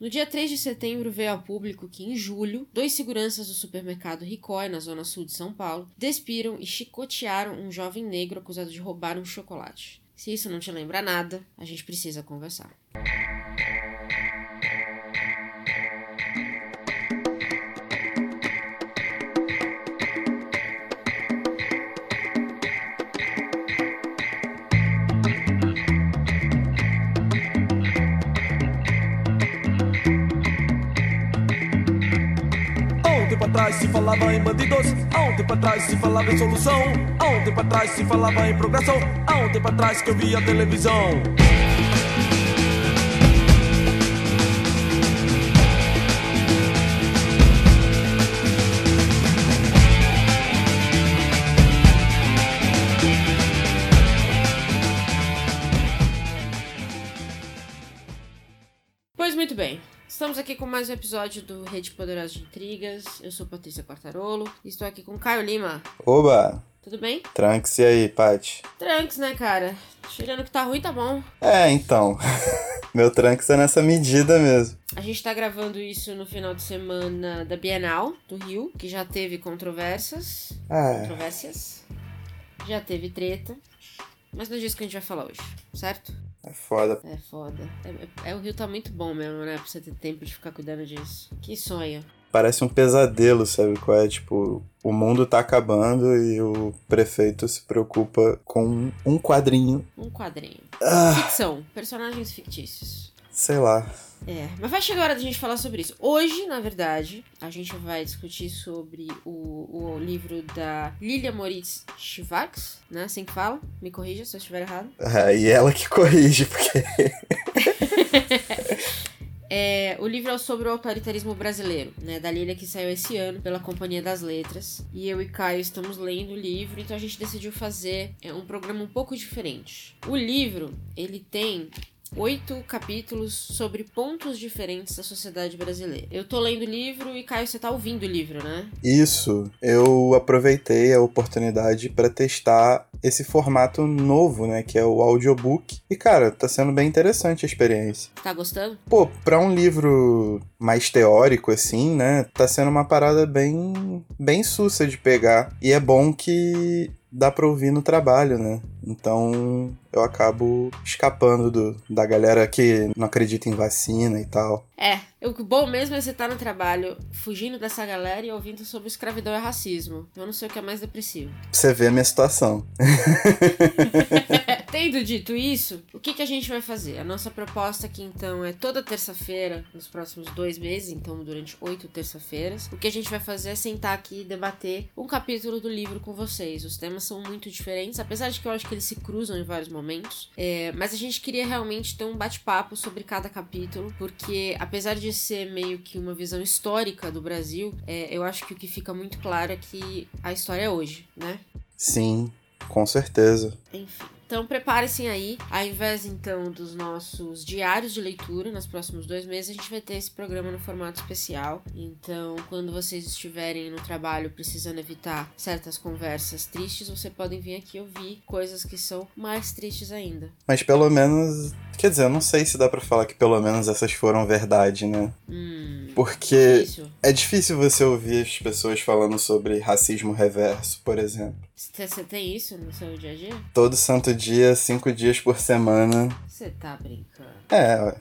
No dia 3 de setembro veio ao público que, em julho, dois seguranças do supermercado Ricói, na zona sul de São Paulo, despiram e chicotearam um jovem negro acusado de roubar um chocolate. Se isso não te lembra nada, a gente precisa conversar. Atrás se falava em bandidos, há um tempo atrás se falava em solução, há um tempo atrás se falava em progressão, há um tempo atrás que eu via televisão. Estamos aqui com mais um episódio do Rede Poderosa de Intrigas. Eu sou Patrícia Quartarolo e estou aqui com Caio Lima. Oba! Tudo bem? Tranks, e aí, Paty? Tranks, né, cara? Tirando que tá ruim, tá bom. É, então. Meu Tranks é nessa medida mesmo. A gente tá gravando isso no final de semana da Bienal do Rio, que já teve controvérsias. Ah, Controvérsias. Já teve treta. Mas não é disso que a gente vai falar hoje, certo? É foda. É foda. É, é- o Rio tá muito bom mesmo, né? Pra você ter tempo de ficar cuidando disso. Que sonho. Parece um pesadelo, sabe qual é? Tipo, o mundo tá acabando e o prefeito se preocupa com um quadrinho. Um quadrinho. Ah, Ficção. Personagens fictícios. Sei lá. É, mas vai chegar a hora da gente falar sobre isso. Hoje, na verdade, a gente vai discutir sobre o, o livro da Lilia Moritz Schwartz, né? Assim que fala. Me corrija se eu estiver errado. Ah, e ela que corrige, porque. É, o livro é sobre o autoritarismo brasileiro, né? Da Lilia que saiu esse ano pela Companhia das Letras. E eu e Caio estamos lendo o livro, então a gente decidiu fazer é, um programa um pouco diferente. O livro, ele tem oito capítulos sobre pontos diferentes da sociedade brasileira. Eu tô lendo o livro e Caio, você tá ouvindo o livro, né? Isso, eu aproveitei a oportunidade pra testar esse formato novo, né? Que é o audiobook. E, cara, tá sendo bem interessante a experiência. Tá gostando? Pô, pra um livro mais teórico, assim, né? Tá sendo uma parada bem, bem sussa de pegar. E é bom que dá pra ouvir no trabalho, né? Então eu acabo escapando do, da galera que não acredita em vacina e tal. É, o bom mesmo é você estar no trabalho fugindo dessa galera e ouvindo sobre escravidão e racismo. Eu não sei o que é mais depressivo. Pra você ver a minha situação. Tendo dito isso, o que, que a gente vai fazer? A nossa proposta aqui então é toda terça-feira, nos próximos dois meses, então durante oito terça-feiras. O que a gente vai fazer é sentar aqui e debater um capítulo do livro com vocês. Os temas são muito diferentes, apesar de que eu acho que eles se cruzam em vários momentos. É, mas a gente queria realmente ter um bate-papo sobre cada capítulo, porque apesar de ser meio que uma visão histórica do Brasil, é, eu acho que o que fica muito claro é que a história é hoje, né? Sim, com certeza. Enfim. Então prepare-se aí. Ao invés então dos nossos diários de leitura, nos próximos dois meses, a gente vai ter esse programa no formato especial. Então, quando vocês estiverem no trabalho precisando evitar certas conversas tristes, vocês podem vir aqui ouvir coisas que são mais tristes ainda. Mas pelo menos. Quer dizer, eu não sei se dá pra falar que pelo menos essas foram verdade, né? Hum. Porque Isso. é difícil você ouvir as pessoas falando sobre racismo reverso, por exemplo. Você tem isso no seu dia a dia? Todo santo dia, cinco dias por semana. Você tá brincando. É, ué.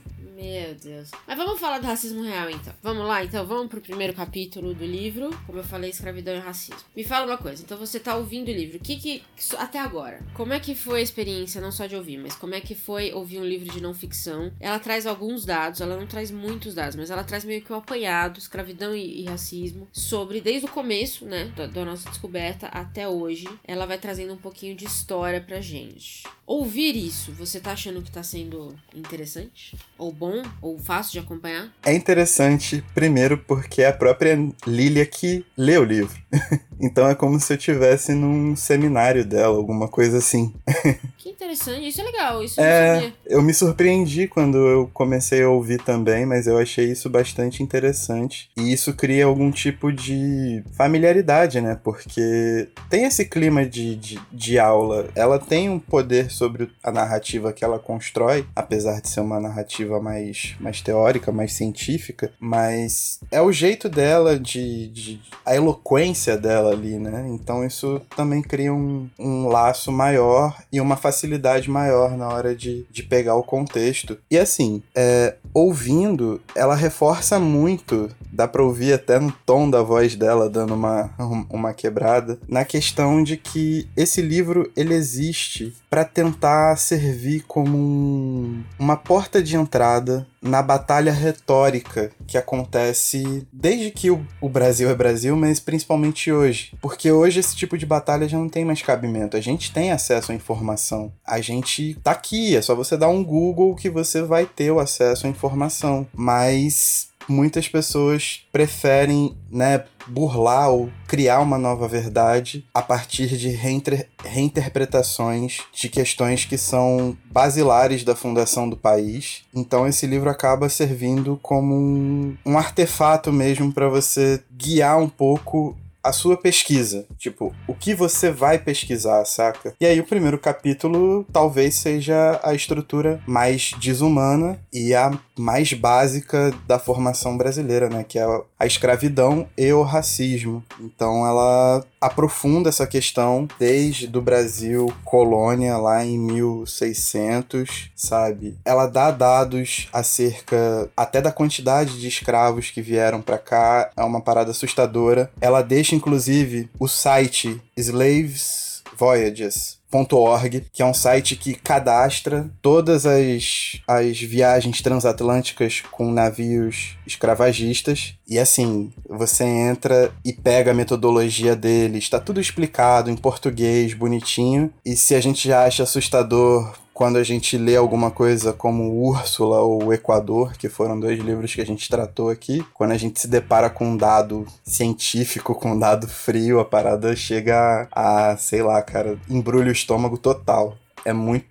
Meu Deus. Mas vamos falar do racismo real então. Vamos lá, então vamos pro primeiro capítulo do livro. Como eu falei, escravidão e racismo. Me fala uma coisa, então você tá ouvindo o livro. O que que. Até agora, como é que foi a experiência, não só de ouvir, mas como é que foi ouvir um livro de não ficção? Ela traz alguns dados, ela não traz muitos dados, mas ela traz meio que um apanhado, escravidão e, e racismo, sobre desde o começo, né, da, da nossa descoberta até hoje. Ela vai trazendo um pouquinho de história pra gente. Ouvir isso, você tá achando que tá sendo interessante? Ou bom? Ou fácil de acompanhar? É interessante, primeiro, porque é a própria Lilia que lê o livro. então é como se eu estivesse num seminário dela, alguma coisa assim. Interessante. Isso é legal. Isso é, eu me surpreendi quando eu comecei a ouvir também, mas eu achei isso bastante interessante. E isso cria algum tipo de familiaridade, né? Porque tem esse clima de, de, de aula. Ela tem um poder sobre a narrativa que ela constrói, apesar de ser uma narrativa mais, mais teórica, mais científica, mas é o jeito dela de, de a eloquência dela ali, né? Então isso também cria um, um laço maior e uma facilidade maior na hora de, de pegar o contexto. E assim, é, ouvindo, ela reforça muito, dá pra ouvir até no tom da voz dela, dando uma, uma quebrada, na questão de que esse livro ele existe para tentar servir como um, uma porta de entrada na batalha retórica que acontece desde que o, Brasil é Brasil, mas principalmente hoje. Porque hoje esse tipo de batalha já não tem mais cabimento. A gente tem acesso à informação. A gente tá aqui, é só você dar um Google que você vai ter o acesso à informação. Mas muitas pessoas preferem, né, burlar ou criar uma nova verdade a partir de reinter reinterpretações de questões que são basilares da fundação do país. Então esse livro acaba servindo como um, um artefato mesmo para você guiar um pouco a sua pesquisa. Tipo, o que você vai pesquisar, saca? E aí o primeiro capítulo talvez seja a estrutura mais desumana e a mais básica da formação brasileira, né? Que é a escravidão e o racismo. Então ela aprofunda essa questão desde do Brasil colônia lá em 1600, sabe? Ela dá dados acerca até da quantidade de escravos que vieram para cá, é uma parada assustadora. Ela deixa inclusive o site Slaves Voyages .org, que é um site que cadastra todas as, as viagens transatlânticas com navios escravagistas. E assim, você entra e pega a metodologia deles, está tudo explicado em português, bonitinho. E se a gente já acha assustador quando a gente lê alguma coisa como Úrsula ou Equador, que foram dois livros que a gente tratou aqui, quando a gente se depara com um dado científico, com um dado frio, a parada chega a, sei lá, cara, embrulha o estômago total. É muito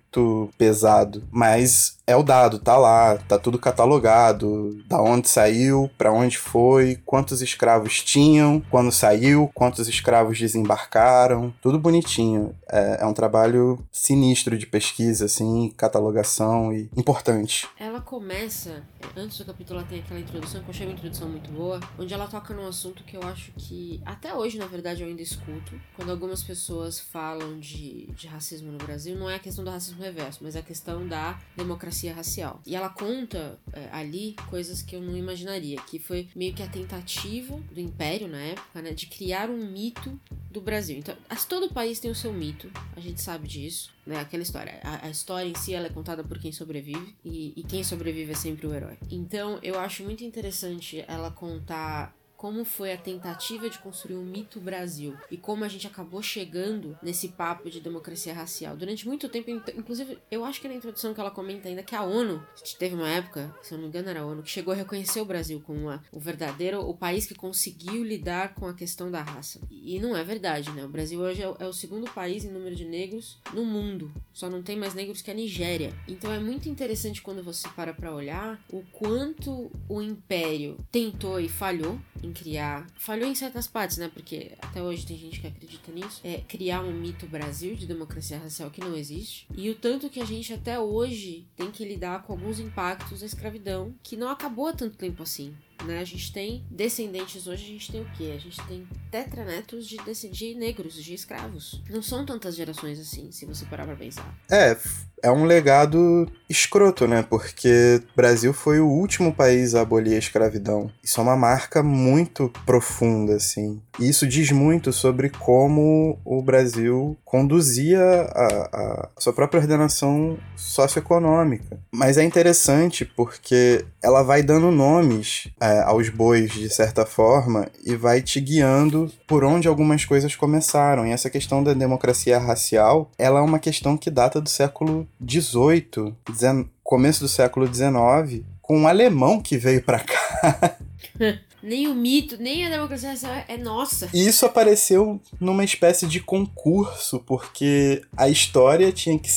pesado, mas é o dado, tá lá, tá tudo catalogado, da onde saiu, para onde foi, quantos escravos tinham, quando saiu, quantos escravos desembarcaram, tudo bonitinho. É, é um trabalho sinistro de pesquisa, assim, catalogação e importante. Ela começa, antes do capítulo ela tem aquela introdução, que eu achei uma introdução muito boa, onde ela toca num assunto que eu acho que, até hoje, na verdade, eu ainda escuto, quando algumas pessoas falam de, de racismo no Brasil, não é a questão do racismo reverso, mas é a questão da democracia racial. E ela conta é, ali coisas que eu não imaginaria, que foi meio que a tentativa do Império na época, né, de criar um mito do Brasil. Então, todo país tem o seu mito, a gente sabe disso, né? Aquela história. A, a história em si ela é contada por quem sobrevive e, e quem sobrevive é sempre o herói. Então, eu acho muito interessante ela contar como foi a tentativa de construir um mito Brasil e como a gente acabou chegando nesse papo de democracia racial. Durante muito tempo, inclusive, eu acho que na introdução que ela comenta ainda que a ONU, teve uma época, se eu não me engano era a ONU, que chegou a reconhecer o Brasil como uma, o verdadeiro, o país que conseguiu lidar com a questão da raça. E não é verdade, né? O Brasil hoje é o, é o segundo país em número de negros no mundo. Só não tem mais negros que a Nigéria. Então é muito interessante quando você para para olhar o quanto o império tentou e falhou em criar. Falhou em certas partes, né? Porque até hoje tem gente que acredita nisso. É criar um mito Brasil de democracia racial que não existe. E o tanto que a gente até hoje tem que lidar com alguns impactos da escravidão que não acabou há tanto tempo assim. Né? A gente tem descendentes hoje, a gente tem o quê? A gente tem tetranetos de, de negros, de escravos. Não são tantas gerações assim, se você parar pra pensar. É, é um legado escroto, né? Porque o Brasil foi o último país a abolir a escravidão. Isso é uma marca muito profunda, assim. E isso diz muito sobre como o Brasil conduzia a, a sua própria ordenação socioeconômica. Mas é interessante porque ela vai dando nomes é, aos bois, de certa forma, e vai te guiando por onde algumas coisas começaram. E essa questão da democracia racial, ela é uma questão que data do século XVIII, começo do século XIX, com um alemão que veio para cá. nem o mito, nem a democracia racial é nossa. E isso apareceu numa espécie de concurso, porque a história tinha que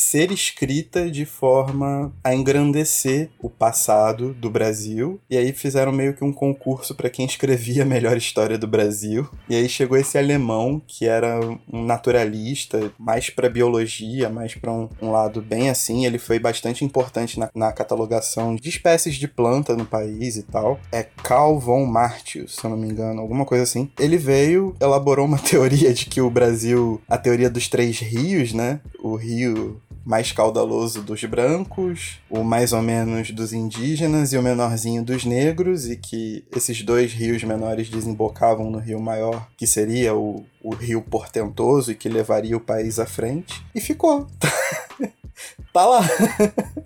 ser escrita de forma a engrandecer o passado do Brasil. E aí fizeram meio que um concurso para quem escrevia a melhor história do Brasil. E aí chegou esse alemão que era um naturalista, mais para biologia, mais para um, um, lado bem assim. Ele foi bastante importante na, na, catalogação de espécies de planta no país e tal. É Carl von Martius, se eu não me engano, alguma coisa assim. Ele veio, elaborou uma teoria de que o Brasil, a teoria dos três rios, né? O rio mais caudaloso dos brancos, o mais ou menos dos indígenas e o menorzinho dos negros, e que esses dois rios menores desembocavam no rio maior, que seria o, o rio portentoso e que levaria o país à frente. E ficou. tá lá.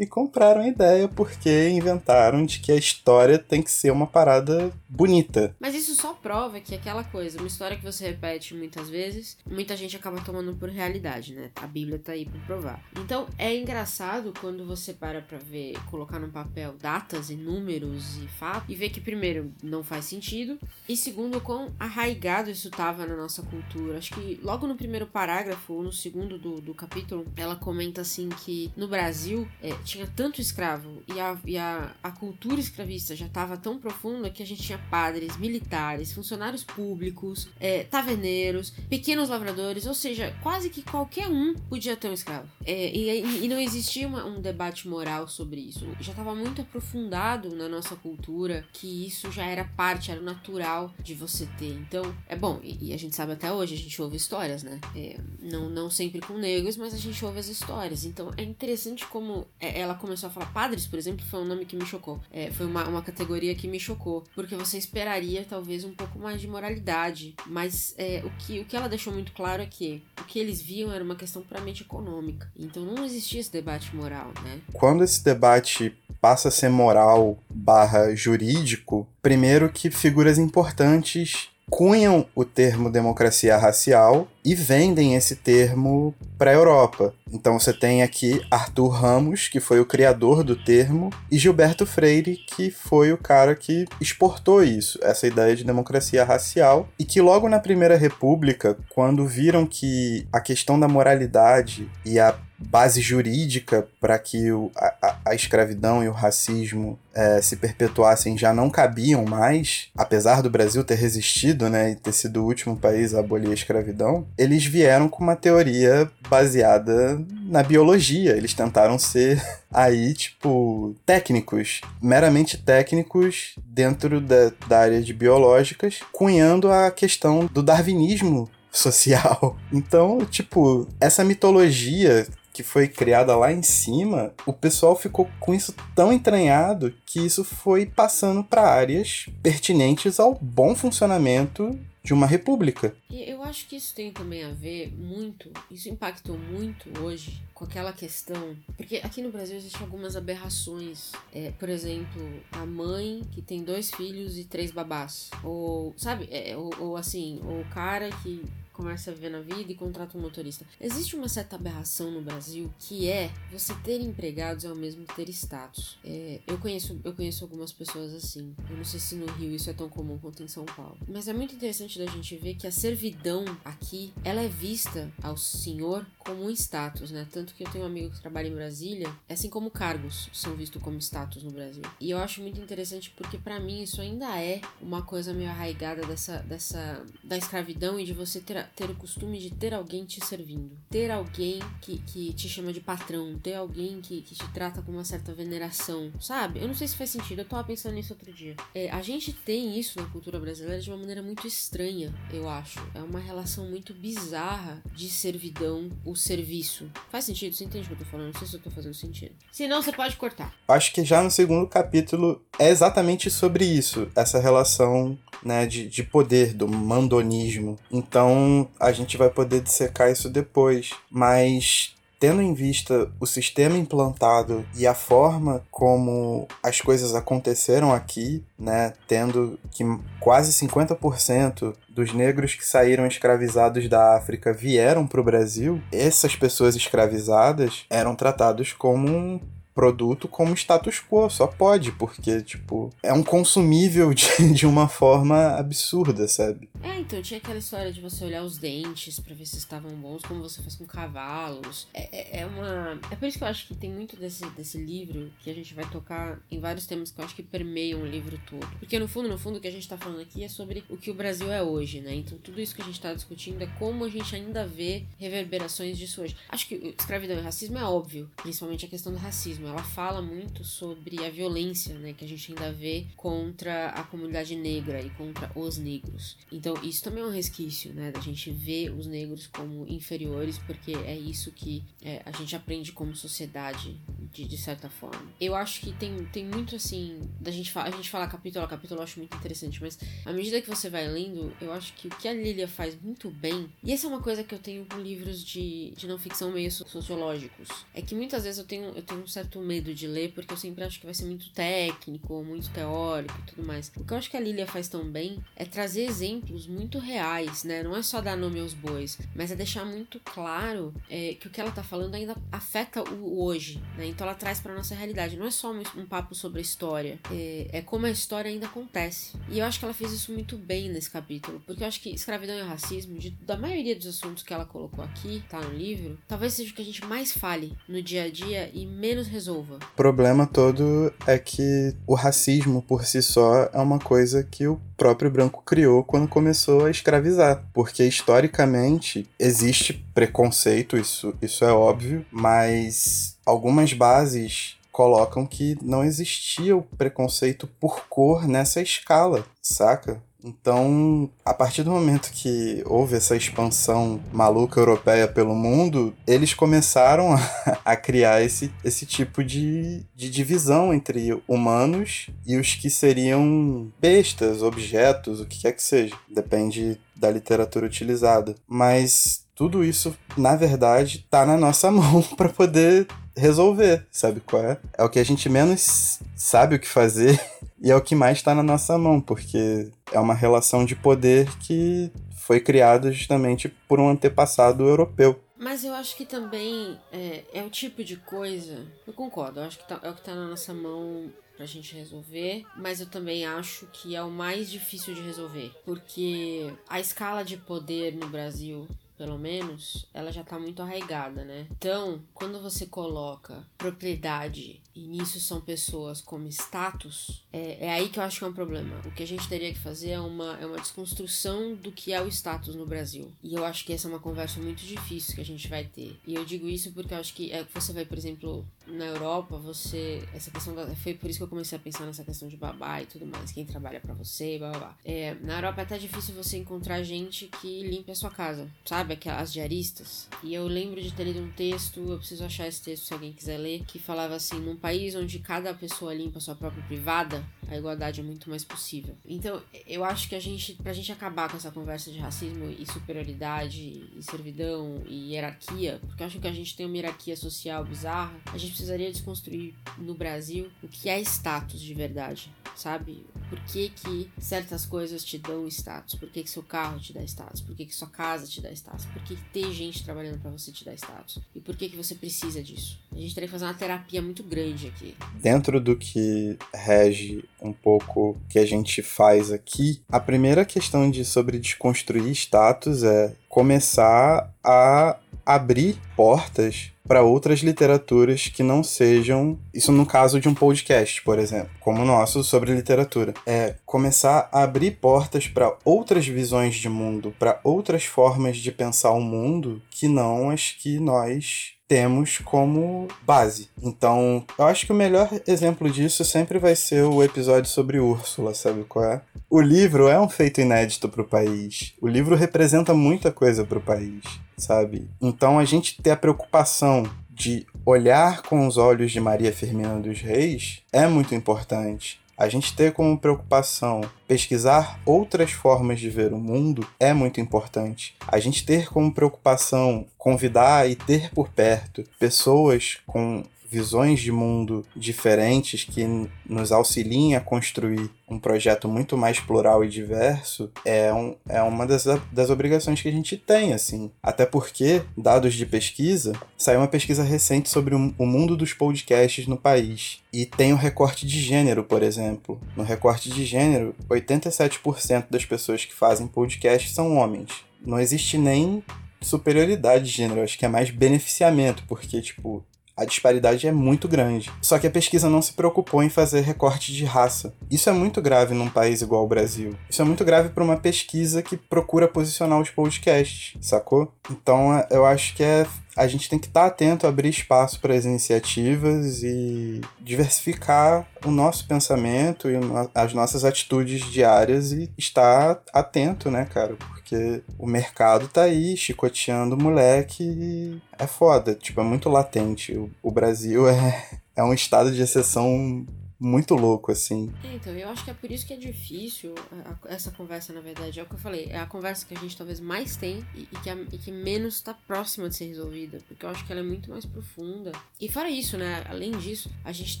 e compraram a ideia porque inventaram de que a história tem que ser uma parada bonita. Mas isso só prova que aquela coisa, uma história que você repete muitas vezes, muita gente acaba tomando por realidade, né? A Bíblia tá aí pra provar. Então é engraçado quando você para pra ver, colocar no papel datas e números e fatos e ver que, primeiro, não faz sentido, e segundo, quão arraigado isso tava na nossa cultura. Acho que logo no primeiro parágrafo, ou no segundo do, do capítulo, ela comenta assim que no Brasil é, tinha tanto escravo e a, e a, a cultura escravista já estava tão profunda que a gente tinha padres, militares, funcionários públicos, é, taverneiros, pequenos lavradores, ou seja, quase que qualquer um podia ter um escravo. É, e, e, não existia uma, um debate moral sobre isso. Já estava muito aprofundado na nossa cultura que isso já era parte, era natural de você ter. Então, é bom, e, e a gente sabe até hoje, a gente ouve histórias, né? É, não, não sempre com negros, mas a gente ouve as histórias. Então é interessante como é, ela começou a falar padres, por exemplo, foi um nome que me chocou. É, foi uma, uma categoria que me chocou. Porque você esperaria talvez um pouco mais de moralidade. Mas é, o, que, o que ela deixou muito claro é que o que eles viam era uma questão puramente econômica. Então não existia esse debate moral, né? Quando esse debate passa a ser moral barra jurídico, primeiro que figuras importantes cunham o termo democracia racial e vendem esse termo para a Europa. Então você tem aqui Arthur Ramos, que foi o criador do termo, e Gilberto Freire, que foi o cara que exportou isso, essa ideia de democracia racial, e que logo na Primeira República, quando viram que a questão da moralidade e a base jurídica para que o, a, a, escravidão e o racismo é, se perpetuassem já não cabiam mais, apesar do Brasil ter resistido né, e ter sido o último país a abolir a escravidão, eles vieram com uma teoria baseada na biologia. Eles tentaram ser aí, tipo, técnicos, meramente técnicos dentro da, da área de biológicas, cunhando a questão do darwinismo social. Então, tipo, essa mitologia que foi criada lá em cima, o pessoal ficou com isso tão entranhado que isso foi passando para áreas pertinentes ao bom funcionamento de uma república. E eu acho que isso tem também a ver muito, isso impactou muito hoje com aquela questão, porque aqui no Brasil existem algumas aberrações, é, por exemplo, a mãe que tem dois filhos e três babás, ou sabe, é, ou, ou assim, ou o cara que começa a viver na vida e contrata um motorista. Existe uma certa aberração no Brasil que é você ter empregados é o mesmo que ter status. É, eu, conheço, eu conheço algumas pessoas assim. Eu não sei se no Rio isso é tão comum quanto em São Paulo. Mas é muito interessante da gente ver que a servidão aqui, ela é vista ao senhor como um status, né? Tanto que eu tenho um amigo que trabalha em Brasília, assim como cargos são vistos como status no Brasil. E eu acho muito interessante porque para mim isso ainda é uma coisa meio arraigada dessa, dessa da escravidão e de você ter ter o costume de ter alguém te servindo, ter alguém que, que te chama de patrão, ter alguém que, que te trata com uma certa veneração, sabe? Eu não sei se faz sentido, eu tava pensando nisso outro dia. É, a gente tem isso na cultura brasileira de uma maneira muito estranha, eu acho. É uma relação muito bizarra de servidão, o serviço. Faz sentido? Você entende o que eu tô falando? Não sei se eu tô fazendo sentido. Se não, você pode cortar. Acho que já no segundo capítulo é exatamente sobre isso, essa relação né, de, de poder, do mandonismo. Então a gente vai poder dissecar isso depois. Mas tendo em vista o sistema implantado e a forma como as coisas aconteceram aqui, né, tendo que quase 50% dos negros que saíram escravizados da África vieram para o Brasil, essas pessoas escravizadas eram tratados como produto como status quo, só pode, porque, tipo, é um consumível de, de uma forma absurda, sabe? É, então tinha aquela história de você olhar os dentes para ver se estavam bons, como você faz com cavalos. É, é, é, uma. É por isso que eu acho que tem muito desse, desse livro que a gente vai tocar em vários temas que eu acho que permeiam o livro todo. Porque no fundo, no fundo, o que a gente tá falando aqui é sobre o que o Brasil é hoje, né? Então tudo isso que a gente tá discutindo é como a gente ainda vê reverberações disso hoje. Acho que escravidão e racismo é óbvio, principalmente a questão do racismo. Ela fala muito sobre a violência, né, que a gente ainda vê contra a comunidade negra e contra os negros. Então isso também é um resquício, né, da gente ver os negros como inferiores, porque é isso que é, a gente aprende como sociedade, de, de certa forma. Eu acho que tem, tem muito assim, da gente a gente fala capítulo a capítulo, eu acho muito interessante, mas à medida que você vai lendo, eu acho que o que a Lilia faz muito bem, e essa é uma coisa que eu tenho com livros de, de não ficção meio sociológicos, é que muitas vezes eu tenho, eu tenho um certo medo de ler, porque eu sempre acho que vai ser muito técnico, muito teórico e tudo mais. O que eu acho que a Lilia faz tão bem é trazer exemplos muito reais, né? Não é só dar nome aos bois, mas é deixar muito claro é, que o que ela tá falando ainda afeta o hoje, né? Então ela traz pra nossa realidade. Não é só um, papo sobre a história, é, é, como a história ainda acontece. E eu acho que ela fez isso muito bem nesse capítulo, porque eu acho que escravidão e racismo, de, da maioria dos assuntos que ela colocou aqui, tá no livro, talvez seja o que a gente mais fale no dia a dia e menos resolva. O problema todo é que o racismo por si só é uma coisa que o próprio branco criou quando começou a escravizar. Porque historicamente existe preconceito, isso, isso é óbvio, mas algumas bases colocam que não existia o preconceito por cor nessa escala, saca? Então, a partir do momento que houve essa expansão maluca europeia pelo mundo, eles começaram a, a criar esse, esse tipo de, de divisão entre humanos e os que seriam bestas, objetos, o que quer que seja. Depende da literatura utilizada. Mas tudo isso, na verdade, tá na nossa mão para poder resolver, sabe qual é? É o que a gente menos sabe o que fazer e é o que mais está na nossa mão, porque é uma relação de poder que foi criada justamente por um antepassado europeu. Mas eu acho que também é, é o tipo de coisa. Eu concordo, eu acho que tá, é o que tá na nossa mão pra gente resolver, mas eu também acho que é o mais difícil de resolver, porque a escala de poder no Brasil pelo menos, ela já tá muito arraigada, né? Então, quando você coloca propriedade e nisso são pessoas como status, é, é aí que eu acho que é um problema. O que a gente teria que fazer é uma, é uma desconstrução do que é o status no Brasil. E eu acho que essa é uma conversa muito difícil que a gente vai ter. E eu digo isso porque eu acho que é, você vai, por exemplo, na Europa, você. Essa questão da, Foi por isso que eu comecei a pensar nessa questão de babá e tudo mais. Quem trabalha para você, blá blá blá. É, na Europa é até difícil você encontrar gente que limpe a sua casa, sabe? Aquelas diaristas. E eu lembro de ter lido um texto, eu preciso achar esse texto se alguém quiser ler, que falava assim: num país onde cada pessoa limpa a sua própria privada, a igualdade é muito mais possível. Então, eu acho que a gente, pra gente acabar com essa conversa de racismo e superioridade e servidão e hierarquia, porque eu acho que a gente tem uma hierarquia social bizarra, a gente precisaria desconstruir no Brasil o que é status de verdade, sabe? Por que, que certas coisas te dão status? Por que, que seu carro te dá status? Por que, que sua casa te dá status? Por que, ter gente trabalhando para você te dá status? E por que, que você precisa disso? A gente teria que fazer uma terapia muito grande aqui. Dentro do que rege um pouco que a gente faz aqui, a primeira questão de sobre desconstruir status é começar a abrir portas para outras literaturas que não sejam, isso no caso de um podcast, por exemplo, como o nosso sobre literatura, é começar a abrir portas para outras visões de mundo, para outras formas de pensar o mundo que não as que nós temos como base. Então, eu acho que o melhor exemplo disso sempre vai ser o episódio sobre Úrsula, sabe qual é? O livro é um feito inédito para o país. O livro representa muita coisa para o país, sabe? Então, a gente ter a preocupação de olhar com os olhos de Maria Firmina dos Reis é muito importante. A gente ter como preocupação pesquisar outras formas de ver o mundo é muito importante. A gente ter como preocupação convidar e ter por perto pessoas com visões de mundo diferentes que nos auxiliem a construir um projeto muito mais plural e diverso é, um, é uma das, das obrigações que a gente tem, assim. Até porque, dados de pesquisa, saiu uma pesquisa recente sobre o, o mundo dos podcasts no país. E tem o recorte de gênero, por exemplo. No recorte de gênero, 87% das pessoas que fazem podcast são homens. Não existe nem superioridade de gênero, acho que é mais beneficiamento, porque, tipo, a disparidade é muito grande. Só que a pesquisa não se preocupou em fazer recorte de raça. Isso é muito grave num país igual ao Brasil. Isso é muito grave para uma pesquisa que procura posicionar os podcasts, sacou? Então eu acho que é a gente tem que estar tá atento, abrir espaço para as iniciativas e diversificar o nosso pensamento e as nossas atitudes diárias e estar atento, né, cara? Porque o mercado tá aí chicoteando o moleque e é foda, tipo, é muito latente. O, Brasil é, é um estado de exceção muito louco, assim. É, então, eu acho que é por isso que é difícil a, a, essa conversa, na verdade. É o que eu falei, é a conversa que a gente talvez mais tem e, e que, a, e que menos está próxima de ser resolvida. Porque eu acho que ela é muito mais profunda. E fora isso, né? Além disso, a gente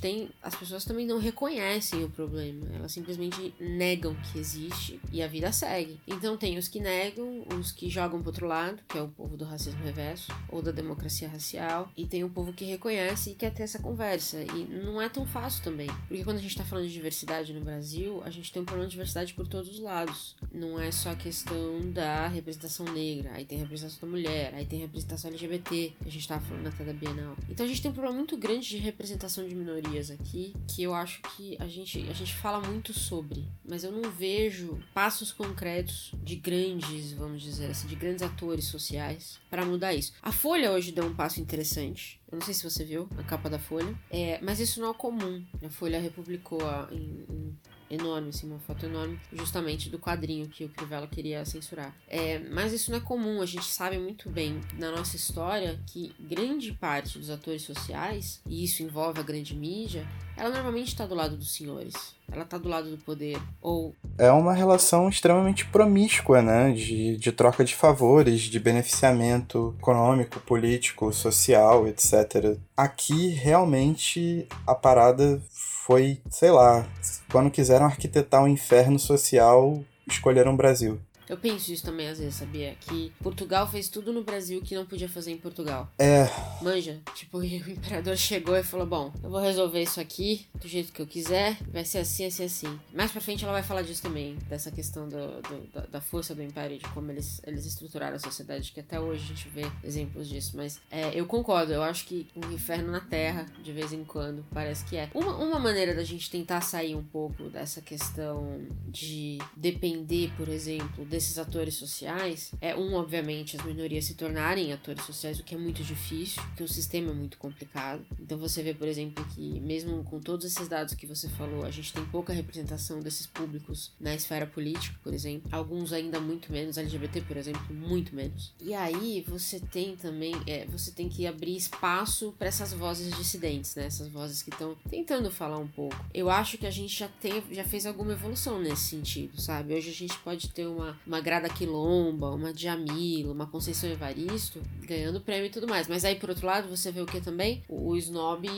tem. As pessoas também não reconhecem o problema. Elas simplesmente negam que existe e a vida segue. Então tem os que negam, os que jogam pro outro lado, que é o povo do racismo reverso, ou da democracia racial, e tem o povo que reconhece e quer ter essa conversa. E não é tão fácil também. Porque quando a gente tá falando de diversidade no Brasil, a gente tem um problema de diversidade por todos os lados. Não é só a questão da representação negra, aí tem a representação da mulher, aí tem a representação LGBT, que a gente tava falando até da Bienal. Então a gente tem um problema muito grande de representação de minorias aqui, que eu acho que a gente, a gente fala muito sobre, mas eu não vejo passos concretos de grandes, vamos dizer assim, de grandes atores sociais para mudar isso. A Folha hoje deu um passo interessante eu não sei se você viu a capa da Folha. É, mas isso não é comum. A Folha republicou a, em, em enorme, assim, uma foto enorme, justamente do quadrinho que o Crivella queria censurar. É, mas isso não é comum, a gente sabe muito bem na nossa história que grande parte dos atores sociais, e isso envolve a grande mídia, ela normalmente está do lado dos senhores. Ela está do lado do poder. Ou. É uma relação extremamente promíscua, né? De, de troca de favores, de beneficiamento econômico, político, social, etc. Aqui, realmente, a parada foi, sei lá, quando quiseram arquitetar um inferno social, escolheram o Brasil. Eu penso isso também às vezes, sabia? Que Portugal fez tudo no Brasil que não podia fazer em Portugal. É. Manja, tipo, o imperador chegou e falou: Bom, eu vou resolver isso aqui do jeito que eu quiser, vai ser assim, assim, assim. Mais pra frente ela vai falar disso também, dessa questão do, do da, da, força do império, de como eles, eles estruturaram a sociedade, que até hoje a gente vê exemplos disso. Mas é, eu concordo, eu acho que um inferno na Terra, de vez em quando, parece que é. Uma, uma maneira da gente tentar sair um pouco dessa questão de depender, por exemplo, desse desses atores sociais é, um, obviamente, as minorias se tornarem atores sociais, o que é muito difícil, porque o sistema é muito complicado. Então você vê, por exemplo, que mesmo com todos esses dados que você falou, a gente tem pouca representação desses públicos na esfera política, por exemplo. Alguns ainda muito menos, LGBT, por exemplo, muito menos. E aí você tem também, é, você tem que abrir espaço para essas vozes dissidentes, né? Essas vozes que estão tentando falar um pouco. Eu acho que a gente já tem, já fez alguma evolução nesse sentido, sabe? Hoje a gente pode ter uma uma Grada Quilomba, uma Djamila, uma Conceição Evaristo ganhando prêmio e tudo mais. Mas aí, por outro lado, você vê o que também? O, o snob,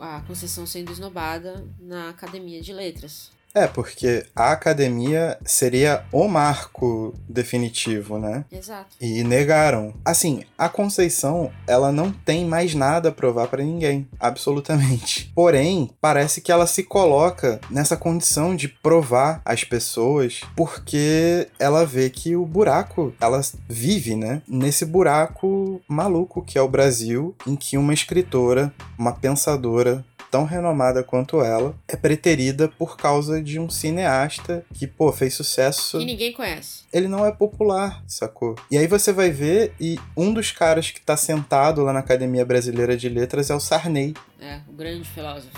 a Conceição sendo esnobada na Academia de Letras. É, porque a academia seria o marco definitivo, né? Exato. E negaram. Assim, a Conceição, ela não tem mais nada a provar para ninguém, absolutamente. Porém, parece que ela se coloca nessa condição de provar às pessoas porque ela vê que o buraco, ela vive, né? Nesse buraco maluco que é o Brasil, em que uma escritora, uma pensadora tão renomada quanto ela, é preterida por causa de um cineasta que, pô, fez sucesso. Que ninguém conhece. Ele não é popular, sacou? E aí você vai ver, e um dos caras que tá sentado lá na Academia Brasileira de Letras é o Sarney. É, o grande filósofo.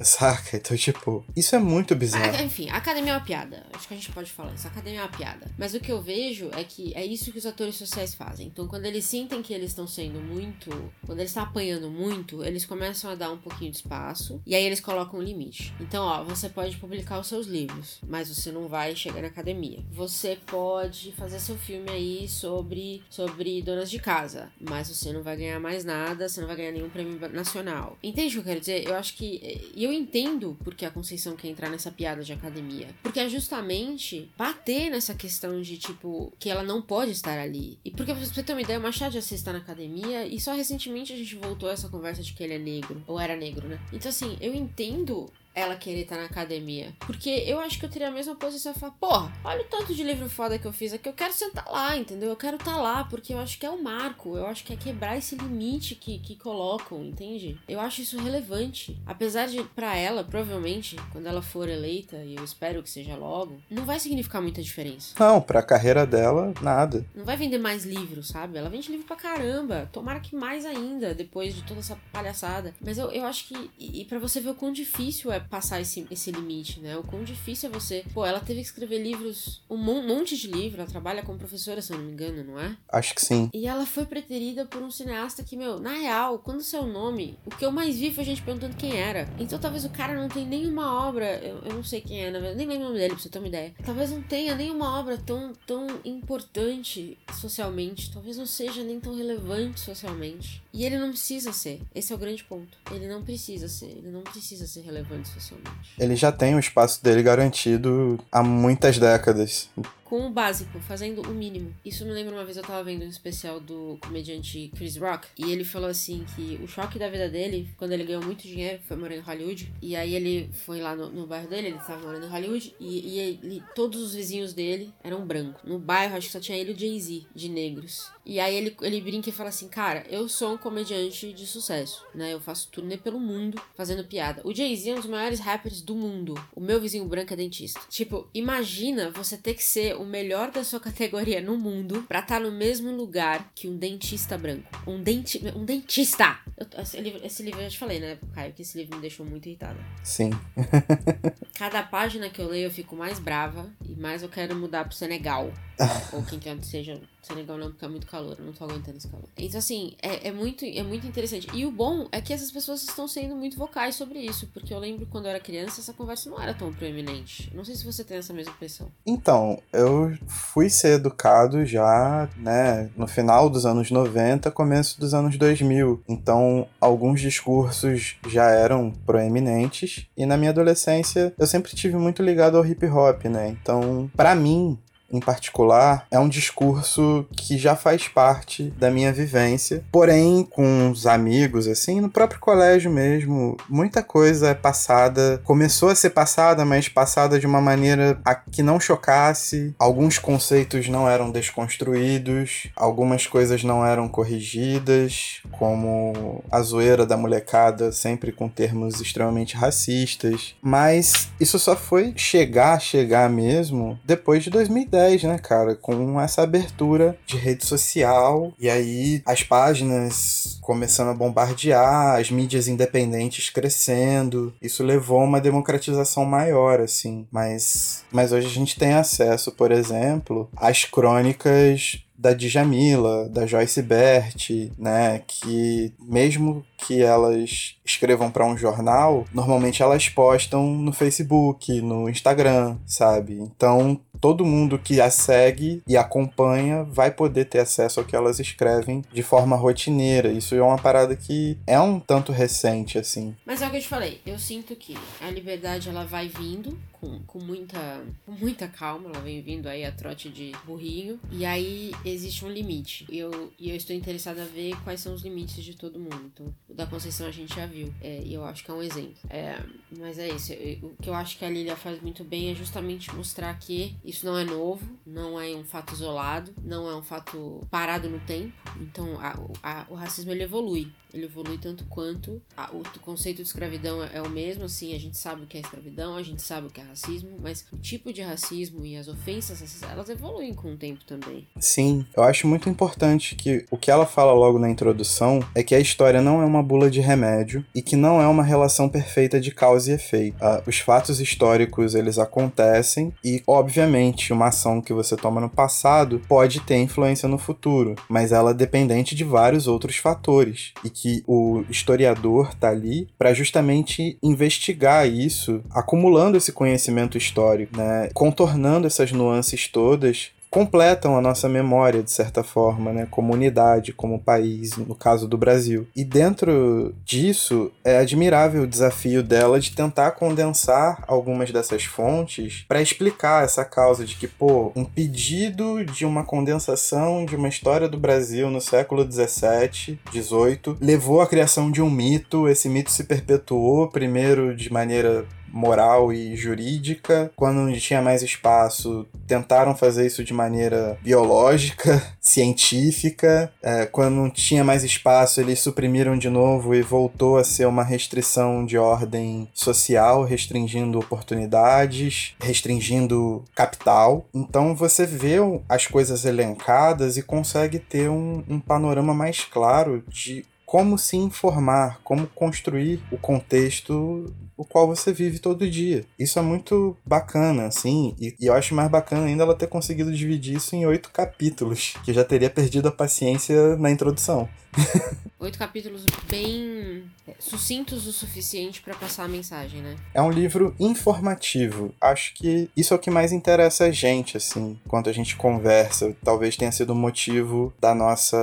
Saca? Então, tipo, isso é muito bizarro. Ah, enfim, a academia é uma piada. Acho que a gente pode falar isso. A academia é uma piada. Mas o que eu vejo é que é isso que os atores sociais fazem. Então, quando eles sentem que eles estão sendo muito. Quando eles estão apanhando muito, eles começam a dar um pouquinho de espaço. E aí eles colocam um limite. Então, ó, você pode publicar os seus livros, mas você não vai chegar na academia. Você pode fazer seu filme aí sobre, sobre donas de casa, mas você não vai ganhar mais nada, você não vai ganhar nenhum prêmio nacional. Entende o que eu quero dizer? Eu acho que. E eu entendo porque a Conceição quer entrar nessa piada de academia. Porque é justamente bater nessa questão de, tipo, que ela não pode estar ali. E porque, pra você ter uma ideia, o Machado de Assis está na academia e só recentemente a gente voltou a essa conversa de que ele é negro. Ou era negro, né? Então, assim, eu entendo ela querer estar na academia. Porque eu acho que eu teria a mesma posição e falar, porra, olha o tanto de livro foda que eu fiz aqui, eu quero sentar lá, entendeu? Eu quero estar tá lá, porque eu acho que é o marco, eu acho que é quebrar esse limite que, que colocam, entende? Eu acho isso relevante. Apesar de, para ela, provavelmente, quando ela for eleita, e eu espero que seja logo, não vai significar muita diferença. Não, pra carreira dela, nada. Não vai vender mais livros, sabe? Ela vende livro pra caramba. Tomara que mais ainda, depois de toda essa palhaçada. Mas eu, eu acho que. E, e para você ver o quão difícil é passar esse, esse limite, né? O quão difícil é você. Pô, ela teve que escrever livros, um monte de livro, ela trabalha como professora, se eu não me engano, não é? Acho que sim. E ela foi preterida por um cineasta que, meu, na real, quando seu nome, o que eu mais vi foi gente perguntando quem era. Então talvez o cara não tenha nenhuma obra, eu, eu não sei quem é, na verdade, nem lembro o nome dele, pra você ter uma ideia. Talvez não tenha nenhuma obra tão, tão importante socialmente, talvez não seja nem tão relevante socialmente. E ele não precisa ser. Esse é o grande ponto. Ele não precisa ser. Ele não precisa ser relevante socialmente. Ele já tem o espaço dele garantido há muitas décadas com o básico, fazendo o mínimo. Isso me lembra uma vez eu tava vendo um especial do comediante Chris Rock e ele falou assim que o choque da vida dele, quando ele ganhou muito dinheiro, foi morando em Hollywood, e aí ele foi lá no, no bairro dele, ele tava morando em Hollywood, e, e ele, todos os vizinhos dele eram brancos. No bairro, acho que só tinha ele e o Jay-Z, de negros. E aí ele, ele brinca e fala assim, cara, eu sou um comediante de sucesso, né? Eu faço turnê pelo mundo fazendo piada. O Jay-Z é um dos maiores rappers do mundo. O meu vizinho branco é dentista. Tipo, imagina você ter que ser o melhor da sua categoria no mundo para estar tá no mesmo lugar que um dentista branco. Um, denti um dentista! Eu, esse, livro, esse livro eu já te falei, né, Caio? Que esse livro me deixou muito irritada. Sim. Cada página que eu leio eu fico mais brava e mais eu quero mudar pro Senegal. Ou quem quer que seja Senegal não, porque é muito calor, eu não tô aguentando esse calor. Então, assim, é, é, muito, é muito interessante. E o bom é que essas pessoas estão sendo muito vocais sobre isso, porque eu lembro quando eu era criança, essa conversa não era tão proeminente. Não sei se você tem essa mesma impressão. Então, eu fui ser educado já, né, no final dos anos 90, começo dos anos 2000. Então, alguns discursos já eram proeminentes. E na minha adolescência, eu sempre tive muito ligado ao hip hop, né? Então, para mim, em particular, é um discurso que já faz parte da minha vivência. Porém, com os amigos, assim, no próprio colégio mesmo, muita coisa é passada, começou a ser passada, mas passada de uma maneira a que não chocasse. Alguns conceitos não eram desconstruídos, algumas coisas não eram corrigidas, como a zoeira da molecada, sempre com termos extremamente racistas. Mas isso só foi chegar, chegar mesmo depois de 2010 2010, né, cara? Com essa abertura de rede social e aí as páginas começando a bombardear, as mídias independentes crescendo. Isso levou a uma democratização maior, assim. Mas, mas hoje a gente tem acesso, por exemplo, às crônicas da Djamila, da Joyce Bert, né, que mesmo que elas escrevam para um jornal, normalmente elas postam no Facebook, no Instagram, sabe? Então, todo mundo que a segue e acompanha vai poder ter acesso ao que elas escrevem de forma rotineira. Isso é uma parada que é um tanto recente, assim. Mas é o que eu te falei, eu sinto que a liberdade ela vai vindo com, com, muita, com muita calma, ela vem vindo aí a trote de burrinho, e aí existe um limite. E eu, e eu estou interessada a ver quais são os limites de todo mundo. Então, da Conceição a gente já viu, é, e eu acho que é um exemplo. É, mas é isso, o que eu acho que a Lilia faz muito bem é justamente mostrar que isso não é novo, não é um fato isolado, não é um fato parado no tempo. Então, a, a, o racismo ele evolui. ele evolui tanto quanto. A, o conceito de escravidão é, é, o mesmo, assim, a gente sabe o que é escravidão, a gente sabe o que é racismo, mas o tipo de racismo e as ofensas, elas evoluem com o tempo também. Sim, eu acho muito importante que o que ela fala logo na introdução é que a história não é uma bula de remédio e que não é uma relação perfeita de causa e efeito. Uh, os fatos históricos, eles acontecem e, obviamente, uma ação que você toma no passado pode ter influência no futuro, mas ela é dependente de vários outros fatores e que o historiador tá ali para justamente investigar isso, acumulando esse conhecimento histórico, né, contornando essas nuances todas completam a nossa memória, de certa forma, né? como unidade, como país, no caso do Brasil. E dentro disso, é admirável o desafio dela de tentar condensar algumas dessas fontes para explicar essa causa de que, pô, um pedido de uma condensação de uma história do Brasil no século 17, 18, levou à criação de um mito, esse mito se perpetuou primeiro de maneira moral e jurídica. Quando tinha mais espaço, tentaram fazer isso de maneira biológica, científica. É, quando não tinha mais espaço, eles suprimiram de novo e voltou a ser uma restrição de ordem social, restringindo oportunidades, restringindo capital. Então você vê as coisas elencadas e consegue ter um, um panorama mais claro de como se informar, como construir o contexto o qual você vive todo dia. Isso é muito bacana, assim, e, e, eu acho mais bacana ainda ela ter conseguido dividir isso em oito capítulos, que já teria perdido a paciência na introdução. Oito capítulos bem é, sucintos o suficiente para passar a mensagem, né? É um livro informativo. Acho que isso é o que mais interessa a gente, assim, quando a gente conversa. Talvez tenha sido o motivo da nossa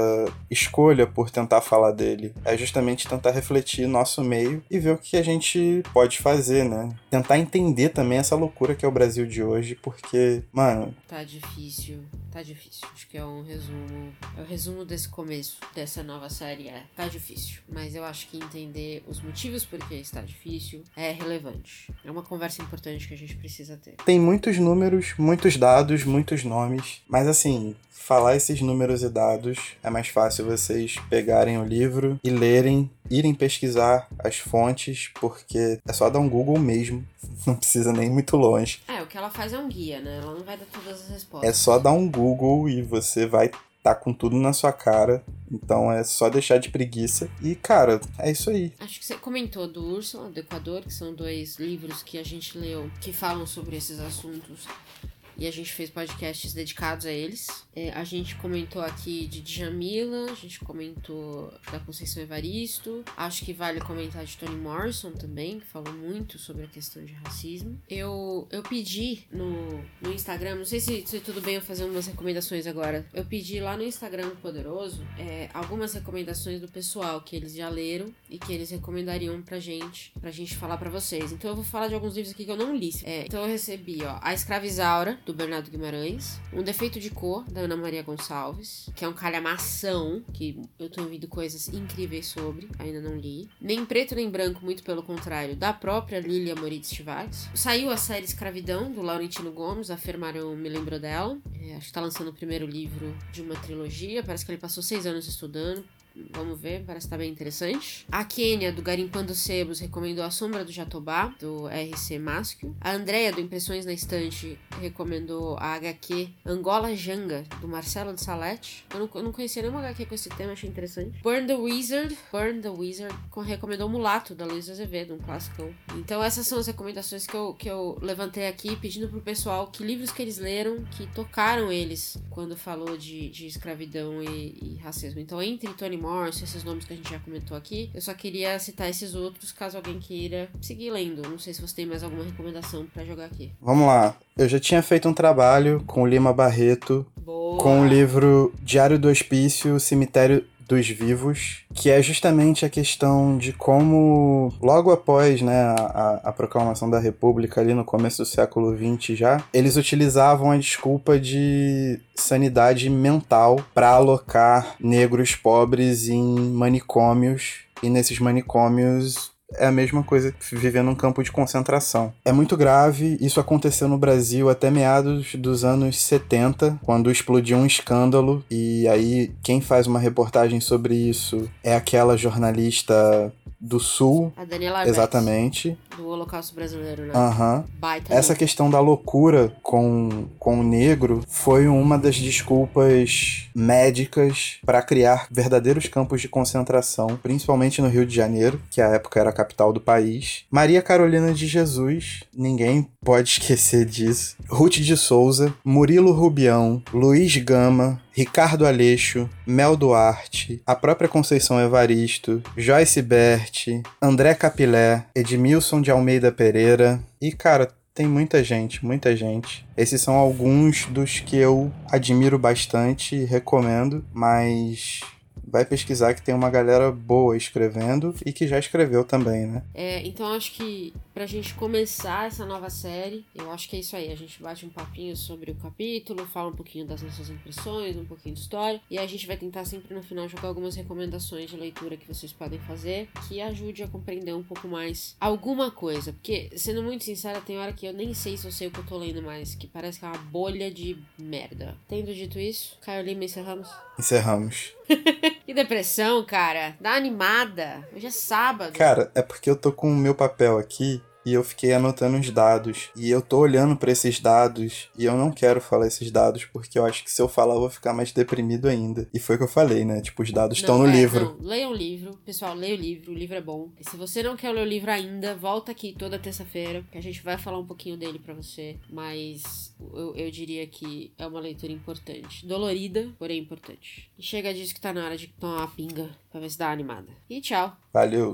escolha por tentar falar dele. É justamente tentar refletir nosso meio e ver o que a gente pode fazer, né? Tentar entender também essa loucura que é o Brasil de hoje, porque, mano. Tá difícil, tá difícil. Acho que é um resumo. É o resumo desse começo, dessa nova série é. Tá difícil. Mas eu acho que entender os motivos por que está difícil é relevante. É uma conversa importante que a gente precisa ter. Tem muitos números, muitos dados, muitos nomes. Mas assim, falar esses números e dados é mais fácil vocês pegarem o livro e lerem, irem pesquisar as fontes, porque é só dar um Google mesmo. Não precisa nem muito longe. É, o que ela faz é um guia, né? Ela não vai dar todas as respostas. É só dar um Google e você vai tá com tudo na sua cara. Então é só deixar de preguiça. E, cara, é isso aí. Acho que você comentou do Úrsula, do Equador, que são dois livros que a gente leu que falam sobre esses assuntos e a gente fez podcasts dedicados a eles. É, a gente comentou aqui de Djamila, a gente comentou da Conceição Evaristo, acho que vale comentar de Toni Morrison também, que falou muito sobre a questão de racismo. Eu, eu pedi no, no Instagram, não sei se, se tudo bem eu fazer umas recomendações agora, eu pedi lá no Instagram Poderoso é, algumas recomendações do pessoal que eles já leram e que eles recomendariam pra gente, pra gente falar pra vocês. Então eu vou falar de alguns livros aqui que eu não li. É, então eu recebi, ó, A Escravizaura, do Bernardo Guimarães. Um Defeito de Cor, da Ana Maria Gonçalves, que é um calhamação, que eu tô ouvindo coisas incríveis sobre, ainda não li. Nem Preto Nem Branco, muito pelo contrário, da própria Lilia Moritz Schwartz. Saiu a série Escravidão, do Laurentino Gomes, a Fermaram me lembrou dela. É, acho que tá lançando o primeiro livro de uma trilogia, parece que ele passou seis anos estudando, Vamos ver, parece estar tá bem interessante. A Kênia, do Garimpando Sebos, recomendou A Sombra do Jatobá, do RC Masquio. A Andrea, do Impressões na Estante, recomendou a HQ Angola Janga, do Marcelo de Salete. Eu não, eu não conhecia nenhuma HQ com esse tema, achei interessante. Burn the Wizard, Burn the Wizard, recomendou Mulato, da Luísa Azevedo, um clássico. Então essas são as recomendações que eu, que eu levantei aqui, pedindo pro pessoal que livros que eles leram, que tocaram eles quando falou de, de escravidão e, e racismo. Então entre Tony Morse, esses nomes que a gente já comentou aqui. Eu só queria citar esses outros caso alguém queira seguir lendo. Não sei se você tem mais alguma recomendação para jogar aqui. Vamos lá. Eu já tinha feito um trabalho com o Lima Barreto Boa. com o livro Diário do Hospício, Cemitério dos vivos, que é justamente a questão de como, logo após né, a, a proclamação da República, ali no começo do século XX já, eles utilizavam a desculpa de sanidade mental para alocar negros pobres em manicômios e nesses manicômios é a mesma coisa que viver num campo de concentração. É muito grave, isso aconteceu no Brasil até meados dos anos 70, quando explodiu um escândalo, e aí quem faz uma reportagem sobre isso é aquela jornalista do Sul. A Daniela Exatamente. Do Holocausto Brasileiro, né? Aham. Uhum. Essa louco. questão da loucura com, com o negro foi uma das desculpas médicas para criar verdadeiros campos de concentração, principalmente no Rio de Janeiro, que à época era a capital do país. Maria Carolina de Jesus, ninguém pode esquecer disso. Ruth de Souza, Murilo Rubião, Luiz Gama, Ricardo Aleixo, Mel Duarte, a própria Conceição Evaristo, Joyce Bert, André Capilé, Edmilson de Almeida Pereira e, cara, tem muita gente, muita gente. Esses são alguns dos que eu admiro bastante e recomendo, mas vai pesquisar que tem uma galera boa escrevendo e que já escreveu também, né? É, então acho que pra gente começar essa nova série, eu acho que é isso aí. A gente bate um papinho sobre o capítulo, fala um pouquinho das nossas impressões, um pouquinho de história, e a gente vai tentar sempre no final jogar algumas recomendações de leitura que vocês podem fazer que ajude a compreender um pouco mais alguma coisa. Porque, sendo muito sincera, tem hora que eu nem sei se eu sei o que eu tô lendo mais, que parece que é uma bolha de merda. Tendo dito isso, Caio Lima, encerramos? Encerramos. que depressão, cara. Dá animada. Hoje é sábado. Cara, é porque eu tô com o meu papel aqui e eu fiquei anotando os dados. E eu tô olhando para esses dados e eu não quero falar esses dados porque eu acho que se eu falar eu vou ficar mais deprimido ainda. E foi o que eu falei, né? Tipo, os dados estão no é, livro. Não, leia o livro. Pessoal, leia o livro. O livro é bom. E se você não quer ler o livro ainda, volta aqui toda terça-feira que a gente vai falar um pouquinho dele para você. Mas eu, eu diria que é uma leitura importante. Dolorida, porém importante. E chega disso que tá na hora de tomar uma pinga pra ver se dá uma animada. E tchau. Valeu.